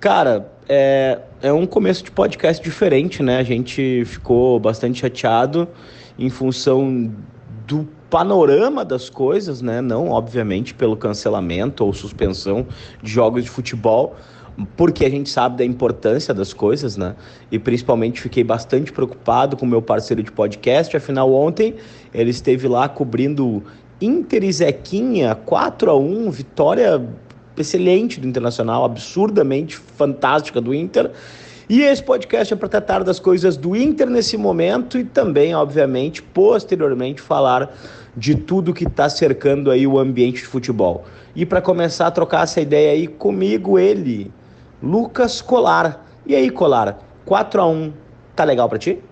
Cara, é, é um começo de podcast diferente, né? A gente ficou bastante chateado em função do panorama das coisas, né? Não, obviamente, pelo cancelamento ou suspensão de jogos de futebol, porque a gente sabe da importância das coisas, né? E principalmente fiquei bastante preocupado com o meu parceiro de podcast, afinal ontem ele esteve lá cobrindo Inter e Zequinha, 4 a 1 vitória excelente do Internacional, absurdamente fantástica do Inter. E esse podcast é para tratar das coisas do Inter nesse momento e também, obviamente, posteriormente falar de tudo que está cercando aí o ambiente de futebol. E para começar a trocar essa ideia aí comigo, ele, Lucas Colar. E aí, Colar, 4 a 1 tá legal para ti?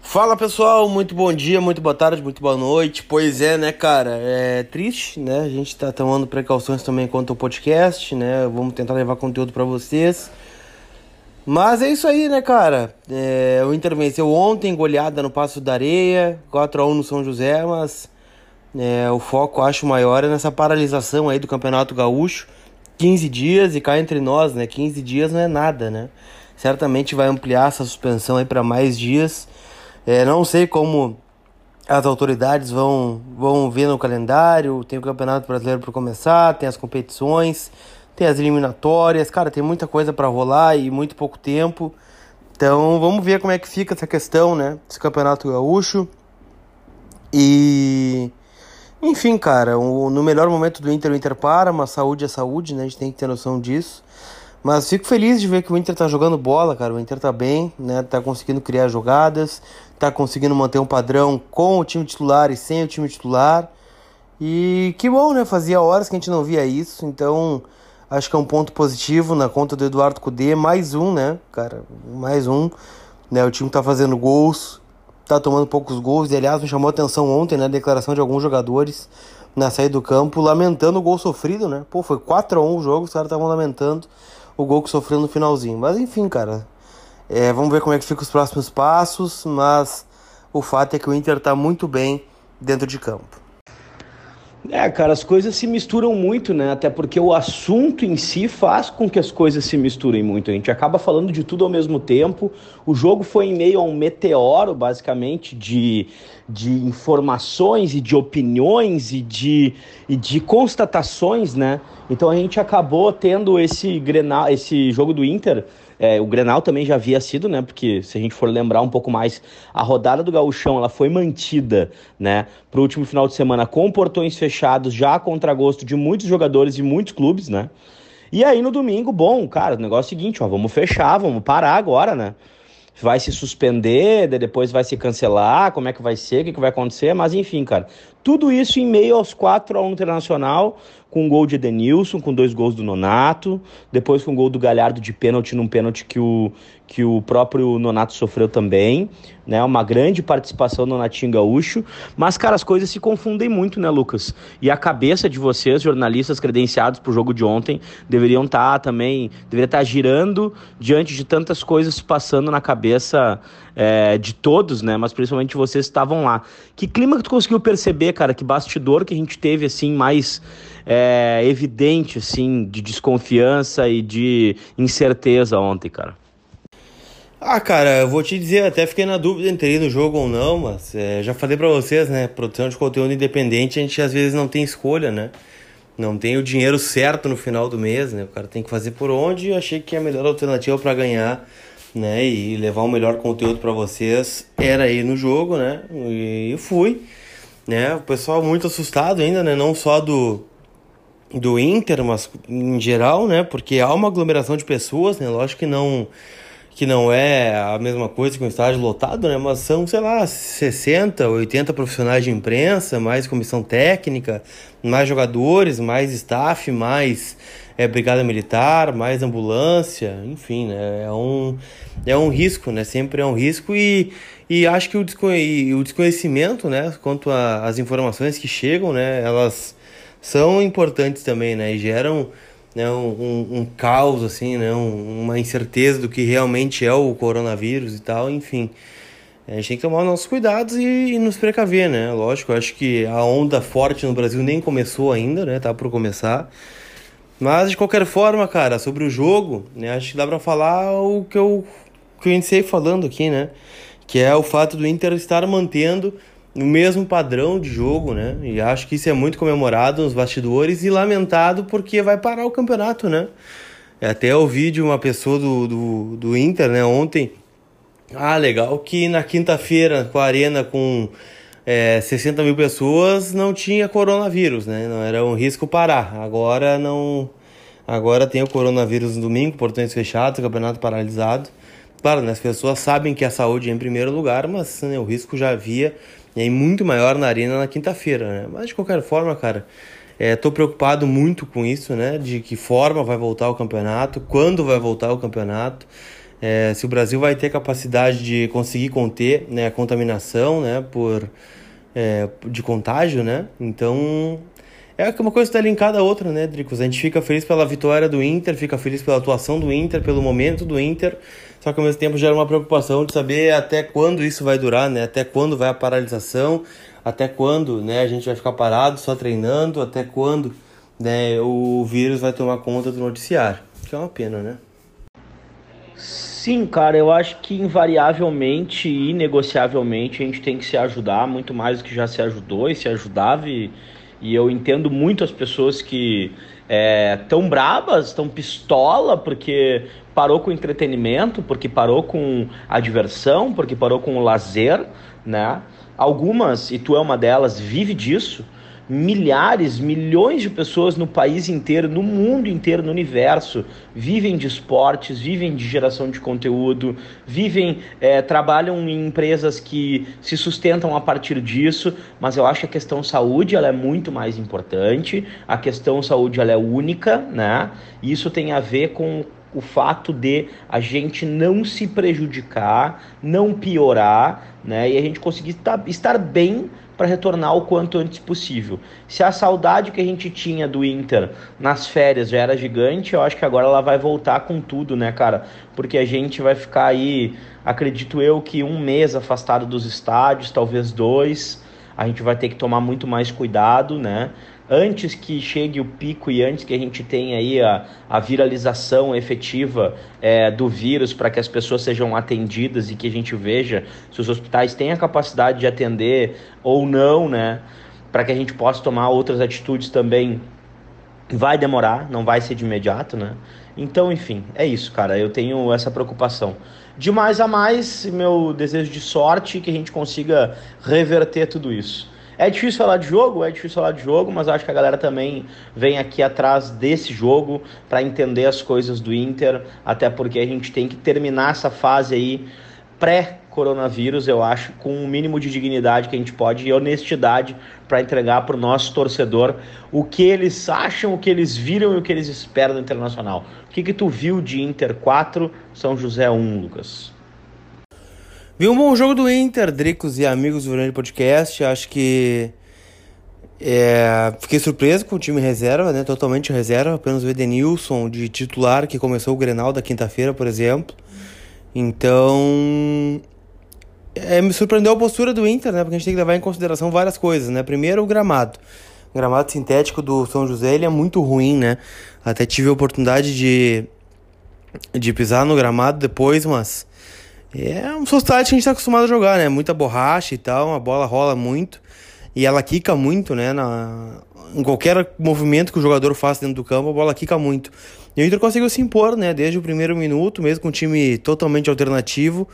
Fala pessoal, muito bom dia, muito boa tarde, muito boa noite. Pois é, né, cara? É triste, né? A gente tá tomando precauções também quanto ao podcast, né? Vamos tentar levar conteúdo para vocês. Mas é isso aí, né, cara? É, o Inter venceu ontem, goleada no Passo da Areia, 4x1 no São José, mas é, o foco, acho, maior é nessa paralisação aí do Campeonato Gaúcho. 15 dias e cá entre nós, né? 15 dias não é nada, né? Certamente vai ampliar essa suspensão aí para mais dias. É, não sei como as autoridades vão, vão ver no calendário. Tem o Campeonato Brasileiro para começar, tem as competições, tem as eliminatórias. Cara, tem muita coisa para rolar e muito pouco tempo. Então vamos ver como é que fica essa questão, né? Esse Campeonato Gaúcho. E. Enfim, cara, o, no melhor momento do Inter, o Inter para, mas saúde é saúde, né? A gente tem que ter noção disso. Mas fico feliz de ver que o Inter tá jogando bola, cara. O Inter tá bem, né? Tá conseguindo criar jogadas, tá conseguindo manter um padrão com o time titular e sem o time titular. E que bom, né? Fazia horas que a gente não via isso, então acho que é um ponto positivo na conta do Eduardo Cudê. Mais um, né, cara? Mais um. Né? O time tá fazendo gols, tá tomando poucos gols. E aliás, me chamou a atenção ontem, né? A declaração de alguns jogadores na saída do campo, lamentando o gol sofrido, né? Pô, foi 4 a 1 o jogo, os caras estavam lamentando o gol que sofreu no finalzinho. Mas enfim, cara. É, vamos ver como é que ficam os próximos passos, mas o fato é que o Inter está muito bem dentro de campo. É, cara, as coisas se misturam muito, né? Até porque o assunto em si faz com que as coisas se misturem muito. A gente acaba falando de tudo ao mesmo tempo. O jogo foi em meio a um meteoro, basicamente, de, de informações e de opiniões e de, e de constatações, né? Então a gente acabou tendo esse Grenal, esse jogo do Inter é, o Grenal também já havia sido, né? Porque se a gente for lembrar um pouco mais, a rodada do Gauchão ela foi mantida, né? Para o último final de semana com portões fechados, já contra gosto de muitos jogadores e muitos clubes, né? E aí no domingo, bom, cara, o negócio é o seguinte, ó, vamos fechar, vamos parar agora, né? Vai se suspender, depois vai se cancelar, como é que vai ser, o que, que vai acontecer, mas enfim, cara. Tudo isso em meio aos 4 a 1 Internacional, com um gol de Edenilson, com dois gols do Nonato, depois com um gol do Galhardo de pênalti, num pênalti que o, que o próprio Nonato sofreu também, né? Uma grande participação do Nonatinho Gaúcho. Mas, cara, as coisas se confundem muito, né, Lucas? E a cabeça de vocês, jornalistas credenciados pro jogo de ontem, deveriam estar tá também, deveria estar tá girando diante de tantas coisas passando na cabeça é, de todos, né? Mas principalmente vocês estavam lá. Que clima que tu conseguiu perceber, cara? Que bastidor que a gente teve, assim, mais é, evidente, assim, de desconfiança e de incerteza ontem, cara? Ah, cara, eu vou te dizer, até fiquei na dúvida entre ir no jogo ou não, mas é, já falei para vocês, né? Produção de conteúdo independente, a gente às vezes não tem escolha, né? Não tem o dinheiro certo no final do mês, né? O cara tem que fazer por onde. Eu achei que a melhor alternativa para ganhar, né? E levar o melhor conteúdo para vocês era ir no jogo, né? E fui, né? O pessoal muito assustado ainda, né? Não só do do Inter, mas em geral, né? Porque há uma aglomeração de pessoas, né? Lógico que não que não é a mesma coisa que um estádio lotado, né? Mas são, sei lá, 60, 80 profissionais de imprensa, mais comissão técnica, mais jogadores, mais staff, mais é, brigada militar, mais ambulância, enfim, né? É um, é um risco, né? Sempre é um risco e, e acho que o, desconhe o desconhecimento, né? Quanto às informações que chegam, né? Elas são importantes também, né? E geram né, um, um, caos, assim, né? Um, uma incerteza do que realmente é o coronavírus e tal, enfim. A gente tem que tomar os nossos cuidados e, e nos precaver, né? Lógico, acho que a onda forte no Brasil nem começou ainda, né? Tá por começar. Mas de qualquer forma, cara, sobre o jogo, né? Acho que dá pra falar o que eu, que eu iniciei falando aqui, né? Que é o fato do Inter estar mantendo o mesmo padrão de jogo, né? E acho que isso é muito comemorado nos bastidores e lamentado porque vai parar o campeonato, né? Até ouvi de uma pessoa do, do, do Inter, né, ontem, ah, legal que na quinta-feira, com a arena com é, 60 mil pessoas, não tinha coronavírus, né? Não era um risco parar. Agora não. Agora tem o coronavírus no domingo, portões fechados, campeonato paralisado. Claro, né, as pessoas sabem que a saúde é em primeiro lugar, mas né, o risco já havia aí muito maior na arena na quinta-feira, né? Mas de qualquer forma, cara, estou é, preocupado muito com isso, né? De que forma vai voltar o campeonato, quando vai voltar o campeonato é, se o Brasil vai ter capacidade de conseguir conter né, a contaminação né, por, é, de contágio, né? Então é uma coisa está linkada à outra, né, Dricos? A gente fica feliz pela vitória do Inter, fica feliz pela atuação do Inter, pelo momento do Inter, só que ao mesmo tempo gera uma preocupação de saber até quando isso vai durar, né? Até quando vai a paralisação, até quando né, a gente vai ficar parado só treinando, até quando né, o vírus vai tomar conta do noticiário. Que é uma pena, né? Sim, cara, eu acho que invariavelmente e inegociavelmente a gente tem que se ajudar muito mais do que já se ajudou e se ajudava. E, e eu entendo muito as pessoas que é, brabas, estão pistola porque parou com o entretenimento, porque parou com a diversão, porque parou com o lazer, né? Algumas, e tu é uma delas, vive disso milhares, milhões de pessoas no país inteiro, no mundo inteiro, no universo, vivem de esportes, vivem de geração de conteúdo, vivem, é, trabalham em empresas que se sustentam a partir disso, mas eu acho que a questão saúde ela é muito mais importante, a questão saúde ela é única, né? Isso tem a ver com o fato de a gente não se prejudicar, não piorar, né? E a gente conseguir estar bem para retornar o quanto antes possível. Se a saudade que a gente tinha do Inter nas férias já era gigante, eu acho que agora ela vai voltar com tudo, né, cara? Porque a gente vai ficar aí, acredito eu, que um mês afastado dos estádios, talvez dois. A gente vai ter que tomar muito mais cuidado, né? Antes que chegue o pico e antes que a gente tenha aí a, a viralização efetiva é, do vírus para que as pessoas sejam atendidas e que a gente veja se os hospitais têm a capacidade de atender ou não, né? Para que a gente possa tomar outras atitudes também. Vai demorar, não vai ser de imediato, né? Então, enfim, é isso, cara. Eu tenho essa preocupação. De mais a mais, meu desejo de sorte que a gente consiga reverter tudo isso. É difícil falar de jogo, é difícil falar de jogo, mas acho que a galera também vem aqui atrás desse jogo para entender as coisas do Inter, até porque a gente tem que terminar essa fase aí pré-coronavírus, eu acho, com o mínimo de dignidade que a gente pode e honestidade para entregar para o nosso torcedor o que eles acham, o que eles viram e o que eles esperam do Internacional. O que, que tu viu de Inter 4, São José 1, Lucas? Vi um bom jogo do Inter, Dricos e amigos do Grande Podcast. Acho que é, fiquei surpreso com o time reserva, né? Totalmente reserva. Apenas o Edenilson de titular, que começou o Grenal da quinta-feira, por exemplo. Então. É, me surpreendeu a postura do Inter, né? Porque a gente tem que levar em consideração várias coisas, né? Primeiro, o gramado. O gramado sintético do São José ele é muito ruim, né? Até tive a oportunidade de, de pisar no gramado depois, mas é um society que a gente tá acostumado a jogar, né? Muita borracha e tal, a bola rola muito. E ela quica muito, né? Na, em qualquer movimento que o jogador faça dentro do campo, a bola quica muito. E o Inter conseguiu se impor, né? Desde o primeiro minuto, mesmo com um time totalmente alternativo.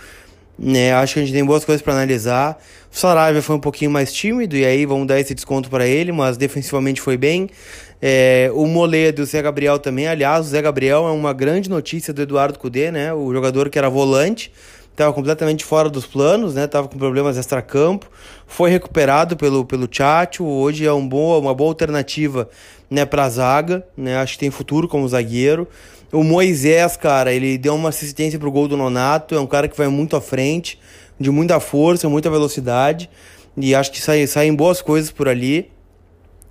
Né? Acho que a gente tem boas coisas para analisar. O Saraiva foi um pouquinho mais tímido, e aí vamos dar esse desconto para ele, mas defensivamente foi bem. É, o Moledo o Zé Gabriel também. Aliás, o Zé Gabriel é uma grande notícia do Eduardo Cudê, né? O jogador que era volante estava completamente fora dos planos, né? Tava com problemas extra-campo, foi recuperado pelo pelo Tchatcho, hoje é um boa, uma boa alternativa, né, para zaga, né? Acho que tem futuro como zagueiro. O Moisés, cara, ele deu uma assistência pro gol do Nonato, é um cara que vai muito à frente, de muita força, muita velocidade, e acho que saem saem boas coisas por ali.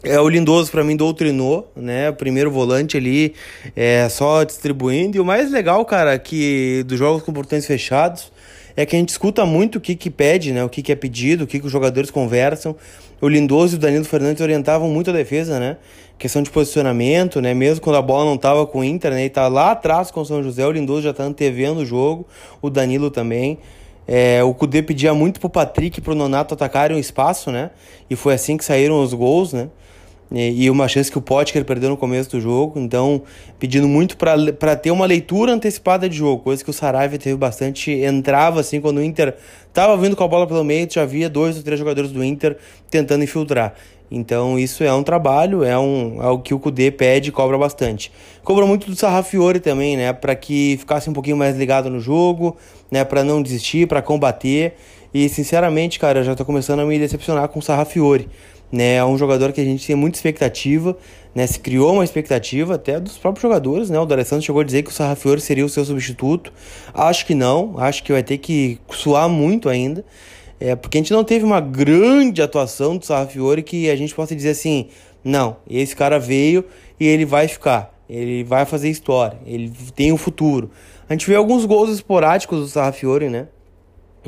É, o Lindoso para mim doutrinou, né? O primeiro volante ali, é, só distribuindo. E o mais legal, cara, que dos jogos com portões fechados, é que a gente escuta muito o que que pede, né? O que que é pedido, o que que os jogadores conversam. O Lindoso e o Danilo Fernandes orientavam muito a defesa, né? Questão de posicionamento, né? Mesmo quando a bola não estava com o Inter, né? E tá lá atrás com o São José, o Lindoso já tá antevendo o jogo, o Danilo também. É, o Cudê pedia muito pro Patrick e pro Nonato atacarem o espaço, né? E foi assim que saíram os gols, né? E, uma chance que o Potker perdeu no começo do jogo. Então, pedindo muito para ter uma leitura antecipada de jogo, coisa que o Saraiva teve bastante. Entrava assim quando o Inter tava vindo com a bola pelo meio, já havia dois ou três jogadores do Inter tentando infiltrar. Então isso é um trabalho, é, um, é o que o Kudê pede cobra bastante. Cobra muito do Sarrafiore também, né, para que ficasse um pouquinho mais ligado no jogo, né, para não desistir, para combater. E sinceramente, cara, eu já tô começando a me decepcionar com o Sarrafiore. Né, é um jogador que a gente tem muita expectativa, né, se criou uma expectativa até dos próprios jogadores, né, o D'Alessandro chegou a dizer que o Sarrafiore seria o seu substituto, acho que não, acho que vai ter que suar muito ainda, é, porque a gente não teve uma grande atuação do Sarrafiore que a gente possa dizer assim, não, esse cara veio e ele vai ficar, ele vai fazer história, ele tem um futuro. A gente vê alguns gols esporádicos do Sarrafiore, né?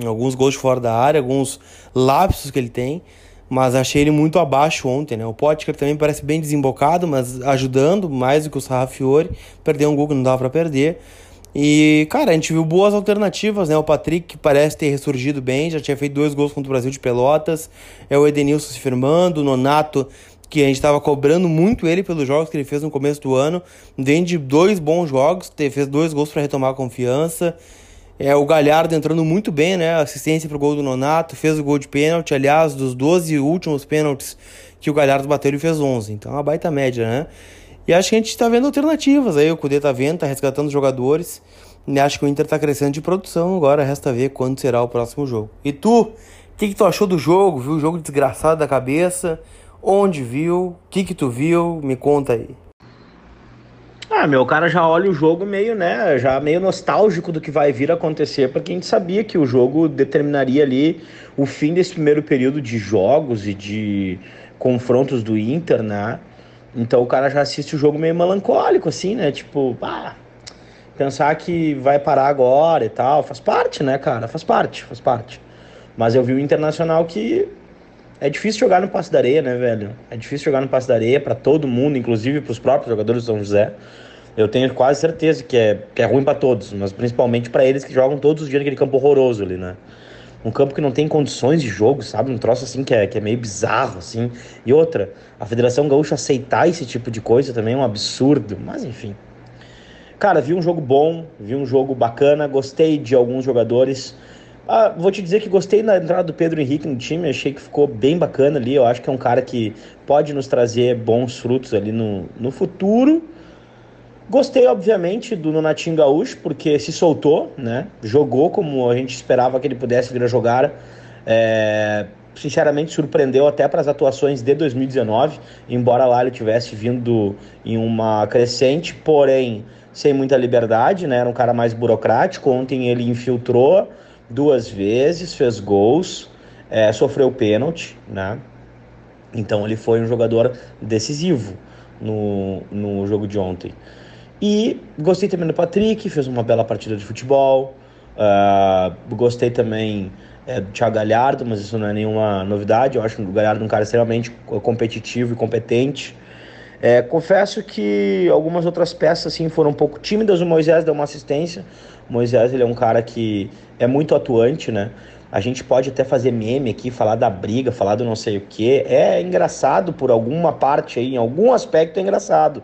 Alguns gols de fora da área, alguns lapsos que ele tem, mas achei ele muito abaixo ontem, né? O Potker também parece bem desembocado, mas ajudando mais do que o Sarrafiore, perdeu um gol que não dava para perder. E, cara, a gente viu boas alternativas, né? O Patrick, que parece ter ressurgido bem, já tinha feito dois gols contra o Brasil de Pelotas. É o Edenilson se firmando, o Nonato, que a gente estava cobrando muito ele pelos jogos que ele fez no começo do ano. Vem de dois bons jogos, fez dois gols para retomar a confiança. É, o Galhardo entrando muito bem, né? Assistência pro gol do Nonato, fez o gol de pênalti. Aliás, dos 12 últimos pênaltis que o Galhardo bateu, ele fez 11. Então, é uma baita média, né? E acho que a gente está vendo alternativas aí. O Cudê tá vendo, tá resgatando jogadores. E acho que o Inter tá crescendo de produção agora. Resta ver quando será o próximo jogo. E tu, o que, que tu achou do jogo? Viu o jogo desgraçado da cabeça? Onde viu? O que, que tu viu? Me conta aí. Ah, meu, cara já olha o jogo meio, né, já meio nostálgico do que vai vir a acontecer, porque a gente sabia que o jogo determinaria ali o fim desse primeiro período de jogos e de confrontos do Inter, né? Então o cara já assiste o jogo meio melancólico, assim, né? Tipo, ah, pensar que vai parar agora e tal. Faz parte, né, cara? Faz parte, faz parte. Mas eu vi o Internacional que é difícil jogar no Passo da Areia, né, velho? É difícil jogar no Passo da Areia para todo mundo, inclusive para os próprios jogadores do São José. Eu tenho quase certeza que é, que é ruim para todos, mas principalmente para eles que jogam todos os dias naquele campo horroroso ali, né? um campo que não tem condições de jogo, sabe? Um troço assim que é, que é meio bizarro, assim. E outra, a Federação Gaúcha aceitar esse tipo de coisa também é um absurdo, mas enfim. Cara, vi um jogo bom, vi um jogo bacana, gostei de alguns jogadores. Ah, vou te dizer que gostei da entrada do Pedro Henrique no time, achei que ficou bem bacana ali. Eu acho que é um cara que pode nos trazer bons frutos ali no, no futuro. Gostei, obviamente, do Nonatinho Gaúcho, porque se soltou, né? Jogou como a gente esperava que ele pudesse vir a jogar. É, sinceramente, surpreendeu até para as atuações de 2019, embora lá ele tivesse vindo em uma crescente, porém sem muita liberdade, né? Era um cara mais burocrático. Ontem ele infiltrou duas vezes, fez gols, é, sofreu pênalti, né? Então ele foi um jogador decisivo no, no jogo de ontem. E gostei também do Patrick, fez uma bela partida de futebol. Uh, gostei também é, do Thiago Galhardo, mas isso não é nenhuma novidade. Eu acho o Galhardo um cara extremamente competitivo e competente. É, confesso que algumas outras peças assim, foram um pouco tímidas. O Moisés deu uma assistência. O Moisés ele é um cara que é muito atuante, né? A gente pode até fazer meme aqui, falar da briga, falar do não sei o que. É engraçado por alguma parte aí, em algum aspecto é engraçado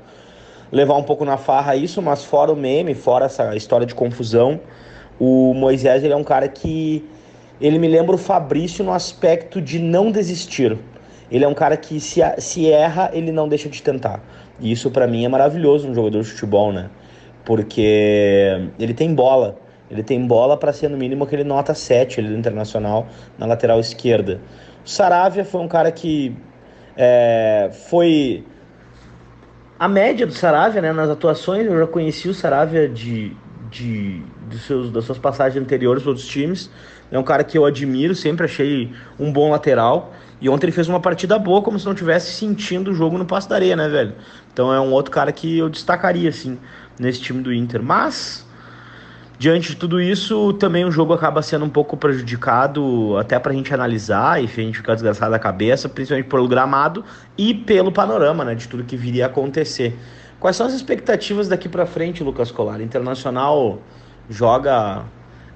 levar um pouco na farra isso, mas fora o meme, fora essa história de confusão, o Moisés ele é um cara que ele me lembra o Fabrício no aspecto de não desistir. Ele é um cara que se, se erra, ele não deixa de tentar. E isso para mim é maravilhoso um jogador de futebol, né? Porque ele tem bola. Ele tem bola para ser no mínimo aquele nota 7 ali do Internacional na lateral esquerda. O Saravia foi um cara que é, foi a média do Saravia, né, nas atuações, eu já conheci o Saravia de, de, de seus, das suas passagens anteriores para outros times. É um cara que eu admiro, sempre achei um bom lateral. E ontem ele fez uma partida boa, como se não tivesse sentindo o jogo no passo da areia, né, velho? Então é um outro cara que eu destacaria, assim, nesse time do Inter. Mas Diante de tudo isso, também o jogo acaba sendo um pouco prejudicado, até para a gente analisar e a gente ficar desgraçado da cabeça, principalmente pelo gramado e pelo panorama né, de tudo que viria a acontecer. Quais são as expectativas daqui para frente, Lucas Colar? Internacional joga,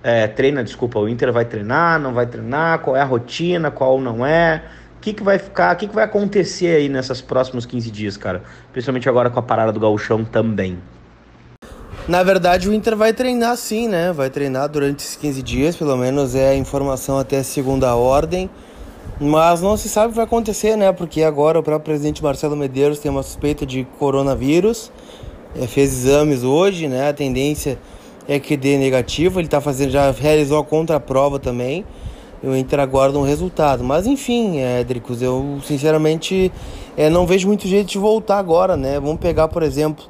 é, treina, desculpa, o Inter vai treinar, não vai treinar, qual é a rotina, qual não é? O que, que vai ficar, o que, que vai acontecer aí nesses próximos 15 dias, cara? Principalmente agora com a parada do gauchão também. Na verdade, o Inter vai treinar sim, né? Vai treinar durante esses 15 dias, pelo menos é a informação até a segunda ordem. Mas não se sabe o que vai acontecer, né? Porque agora o próprio presidente Marcelo Medeiros tem uma suspeita de coronavírus. É, fez exames hoje, né? A tendência é que dê negativo. Ele tá fazendo, já realizou a contraprova também. E o Inter aguarda um resultado. Mas enfim, é, Dricos, eu sinceramente é, não vejo muito jeito de voltar agora, né? Vamos pegar, por exemplo,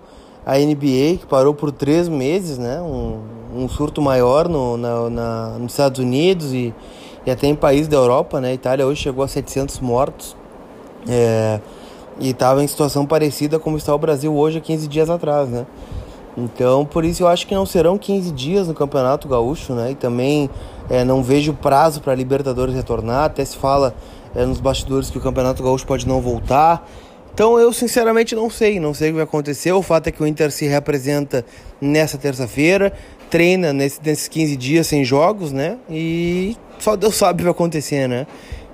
a NBA, que parou por três meses, né? Um, um surto maior no, na, na, nos Estados Unidos e, e até em países da Europa, né? A Itália hoje chegou a 700 mortos. É, e estava em situação parecida como está o Brasil hoje, há 15 dias atrás, né? Então, por isso eu acho que não serão 15 dias no Campeonato Gaúcho, né? E também é, não vejo prazo para a Libertadores retornar. Até se fala é, nos bastidores que o Campeonato Gaúcho pode não voltar. Então eu sinceramente não sei, não sei o que vai acontecer. O fato é que o Inter se representa nessa terça-feira, treina nesse, nesses 15 dias sem jogos, né? E só Deus sabe o que vai acontecer, né?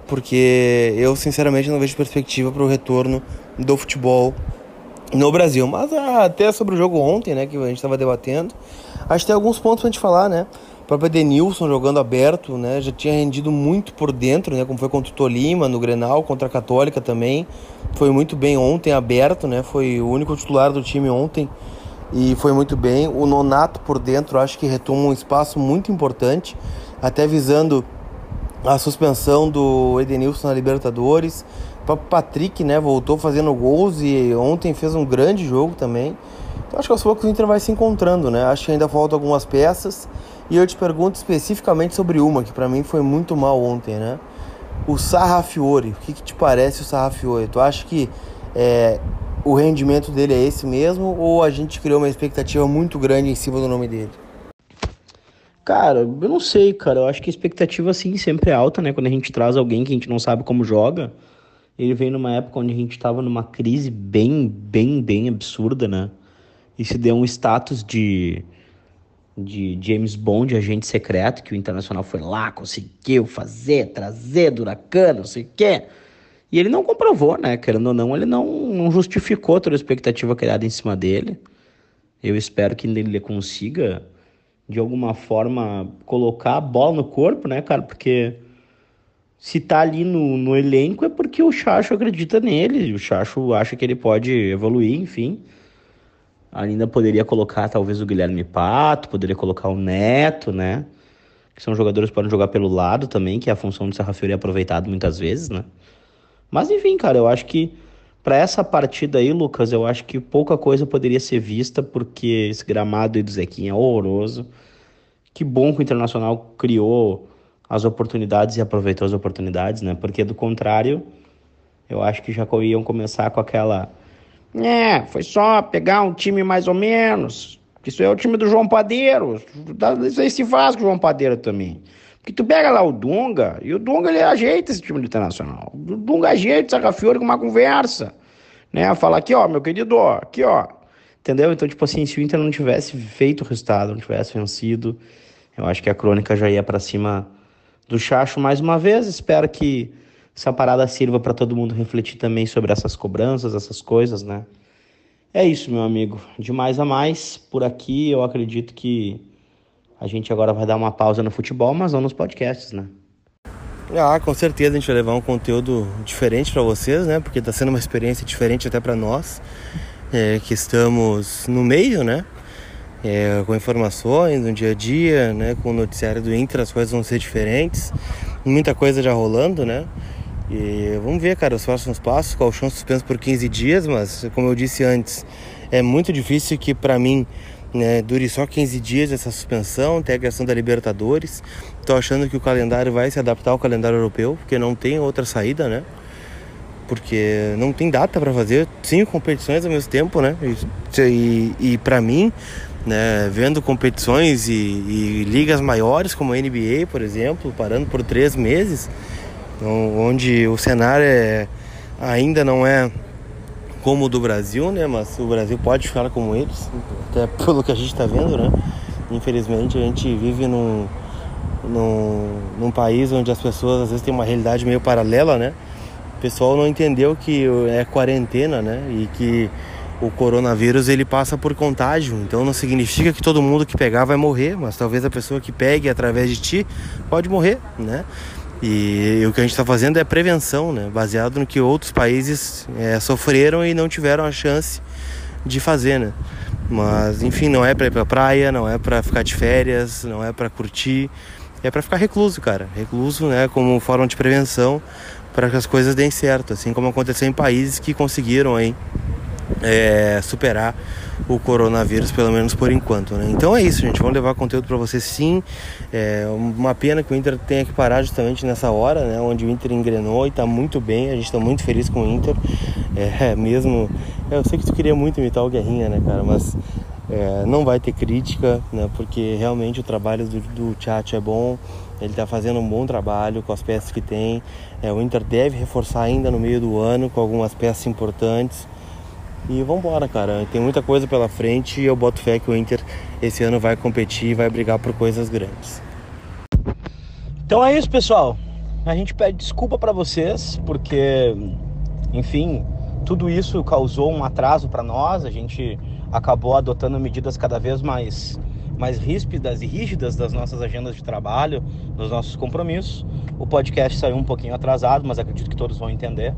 Porque eu sinceramente não vejo perspectiva para o retorno do futebol no Brasil. Mas ah, até sobre o jogo ontem, né, que a gente estava debatendo, acho que tem alguns pontos para a gente falar, né? O próprio Edenilson jogando aberto, né? Já tinha rendido muito por dentro, né? Como foi contra o Tolima, no Grenal, contra a Católica também. Foi muito bem ontem, aberto, né? Foi o único titular do time ontem e foi muito bem. O Nonato por dentro acho que retoma um espaço muito importante, até visando a suspensão do Edenilson na Libertadores. Próprio Patrick, né? Voltou fazendo gols e ontem fez um grande jogo também. Então acho que aos poucos o Inter vai se encontrando, né? Acho que ainda faltam algumas peças. E eu te pergunto especificamente sobre uma que para mim foi muito mal ontem, né? O Sarrafiore. O que, que te parece o Sarrafiore? Tu acha que é, o rendimento dele é esse mesmo ou a gente criou uma expectativa muito grande em cima do nome dele? Cara, eu não sei, cara. Eu acho que a expectativa, sim, sempre é alta, né? Quando a gente traz alguém que a gente não sabe como joga. Ele vem numa época onde a gente tava numa crise bem, bem, bem absurda, né? E se deu um status de de James Bond, agente secreto, que o Internacional foi lá, conseguiu fazer, trazer do Huracan, não sei o quê. E ele não comprovou, né? Querendo ou não, ele não, não justificou toda a expectativa criada em cima dele. Eu espero que ele consiga, de alguma forma, colocar a bola no corpo, né, cara? Porque se tá ali no, no elenco é porque o Chacho acredita nele, o Chacho acha que ele pode evoluir, enfim. Ainda poderia colocar talvez o Guilherme Pato, poderia colocar o Neto, né? Que são jogadores que podem jogar pelo lado também, que é a função do Serra Fiori aproveitado muitas vezes, né? Mas enfim, cara, eu acho que para essa partida aí, Lucas, eu acho que pouca coisa poderia ser vista, porque esse gramado aí do Zequinha é horroroso. Que bom que o Internacional criou as oportunidades e aproveitou as oportunidades, né? Porque do contrário, eu acho que já iam começar com aquela é, foi só pegar um time mais ou menos. Isso é o time do João Padeiro. Isso aí se faz com o João Padeiro também. Porque tu pega lá o Dunga, e o Dunga ele ajeita esse time do Internacional. O Dunga ajeita o Sarrafiori com uma conversa. Né? Fala aqui, ó, meu querido, ó, aqui, ó. Entendeu? Então, tipo assim, se o Inter não tivesse feito o resultado, não tivesse vencido, eu acho que a crônica já ia para cima do Chacho mais uma vez. Espero que essa parada sirva para todo mundo refletir também sobre essas cobranças, essas coisas, né? É isso, meu amigo. De mais a mais, por aqui eu acredito que a gente agora vai dar uma pausa no futebol, mas não nos podcasts, né? Ah, com certeza a gente vai levar um conteúdo diferente para vocês, né? Porque está sendo uma experiência diferente até para nós, é, que estamos no meio, né? É, com informações no dia a dia, né? Com o noticiário do Inter, as coisas vão ser diferentes. Muita coisa já rolando, né? E vamos ver, cara, os próximos passos. O Colchão suspenso por 15 dias, mas como eu disse antes, é muito difícil que para mim né, dure só 15 dias essa suspensão, tem a questão da Libertadores. Estou achando que o calendário vai se adaptar ao calendário europeu, porque não tem outra saída, né? Porque não tem data para fazer cinco competições ao mesmo tempo, né? E, e, e para mim, né, vendo competições e, e, ligas maiores como a NBA, por exemplo, parando por três meses, onde o cenário é, ainda não é como o do Brasil, né? Mas o Brasil pode ficar como eles, até pelo que a gente está vendo, né? Infelizmente a gente vive num, num, num país onde as pessoas às vezes têm uma realidade meio paralela, né? O pessoal não entendeu que é quarentena, né? E que o coronavírus ele passa por contágio, então não significa que todo mundo que pegar vai morrer, mas talvez a pessoa que pegue através de ti pode morrer, né? E, e o que a gente está fazendo é prevenção, né? Baseado no que outros países é, sofreram e não tiveram a chance de fazer, né? Mas enfim, não é para ir para praia, não é para ficar de férias, não é para curtir, é para ficar recluso, cara. Recluso, né? Como forma de prevenção para que as coisas deem certo, assim como aconteceu em países que conseguiram aí é, superar o coronavírus, pelo menos por enquanto. Né? Então é isso, gente. Vamos levar conteúdo para você sim. É uma pena que o Inter tenha que parar justamente nessa hora, né? Onde o Inter engrenou e está muito bem. A gente está muito feliz com o Inter. É, mesmo. Eu sei que tu queria muito imitar o Guerrinha, né, cara? Mas é, não vai ter crítica, né? Porque realmente o trabalho do, do é bom. Ele está fazendo um bom trabalho com as peças que tem. É, o Inter deve reforçar ainda no meio do ano com algumas peças importantes. E vamos embora, cara. Tem muita coisa pela frente e eu boto fé que o Inter esse ano vai competir e vai brigar por coisas grandes. Então é isso, pessoal. A gente pede desculpa para vocês porque, enfim, tudo isso causou um atraso para nós. A gente acabou adotando medidas cada vez mais mais ríspidas e rígidas das nossas agendas de trabalho, dos nossos compromissos. O podcast saiu um pouquinho atrasado, mas acredito que todos vão entender,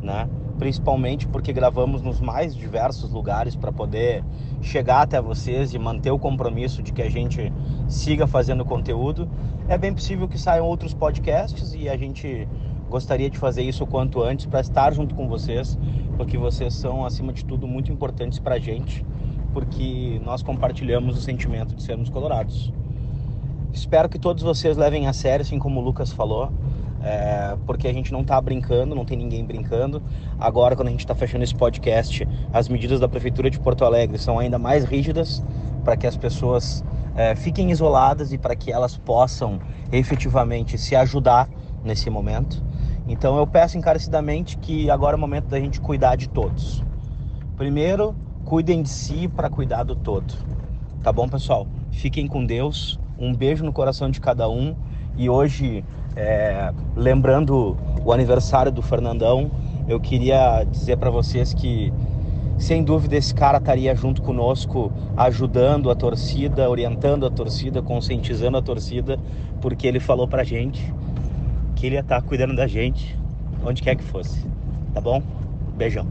né? Principalmente porque gravamos nos mais diversos lugares para poder chegar até vocês e manter o compromisso de que a gente siga fazendo conteúdo. É bem possível que saiam outros podcasts e a gente gostaria de fazer isso o quanto antes para estar junto com vocês, porque vocês são, acima de tudo, muito importantes para a gente, porque nós compartilhamos o sentimento de sermos colorados. Espero que todos vocês levem a sério, assim como o Lucas falou é, porque a gente não está brincando, não tem ninguém brincando. Agora, quando a gente está fechando esse podcast, as medidas da Prefeitura de Porto Alegre são ainda mais rígidas para que as pessoas é, fiquem isoladas e para que elas possam efetivamente se ajudar nesse momento. Então, eu peço encarecidamente que agora é o momento da gente cuidar de todos. Primeiro, cuidem de si para cuidar do todo. Tá bom, pessoal? Fiquem com Deus. Um beijo no coração de cada um. E hoje é, lembrando o aniversário do Fernandão, eu queria dizer para vocês que, sem dúvida, esse cara estaria junto conosco, ajudando a torcida, orientando a torcida, conscientizando a torcida, porque ele falou pra gente que ele ia estar tá cuidando da gente, onde quer que fosse. Tá bom? Beijão.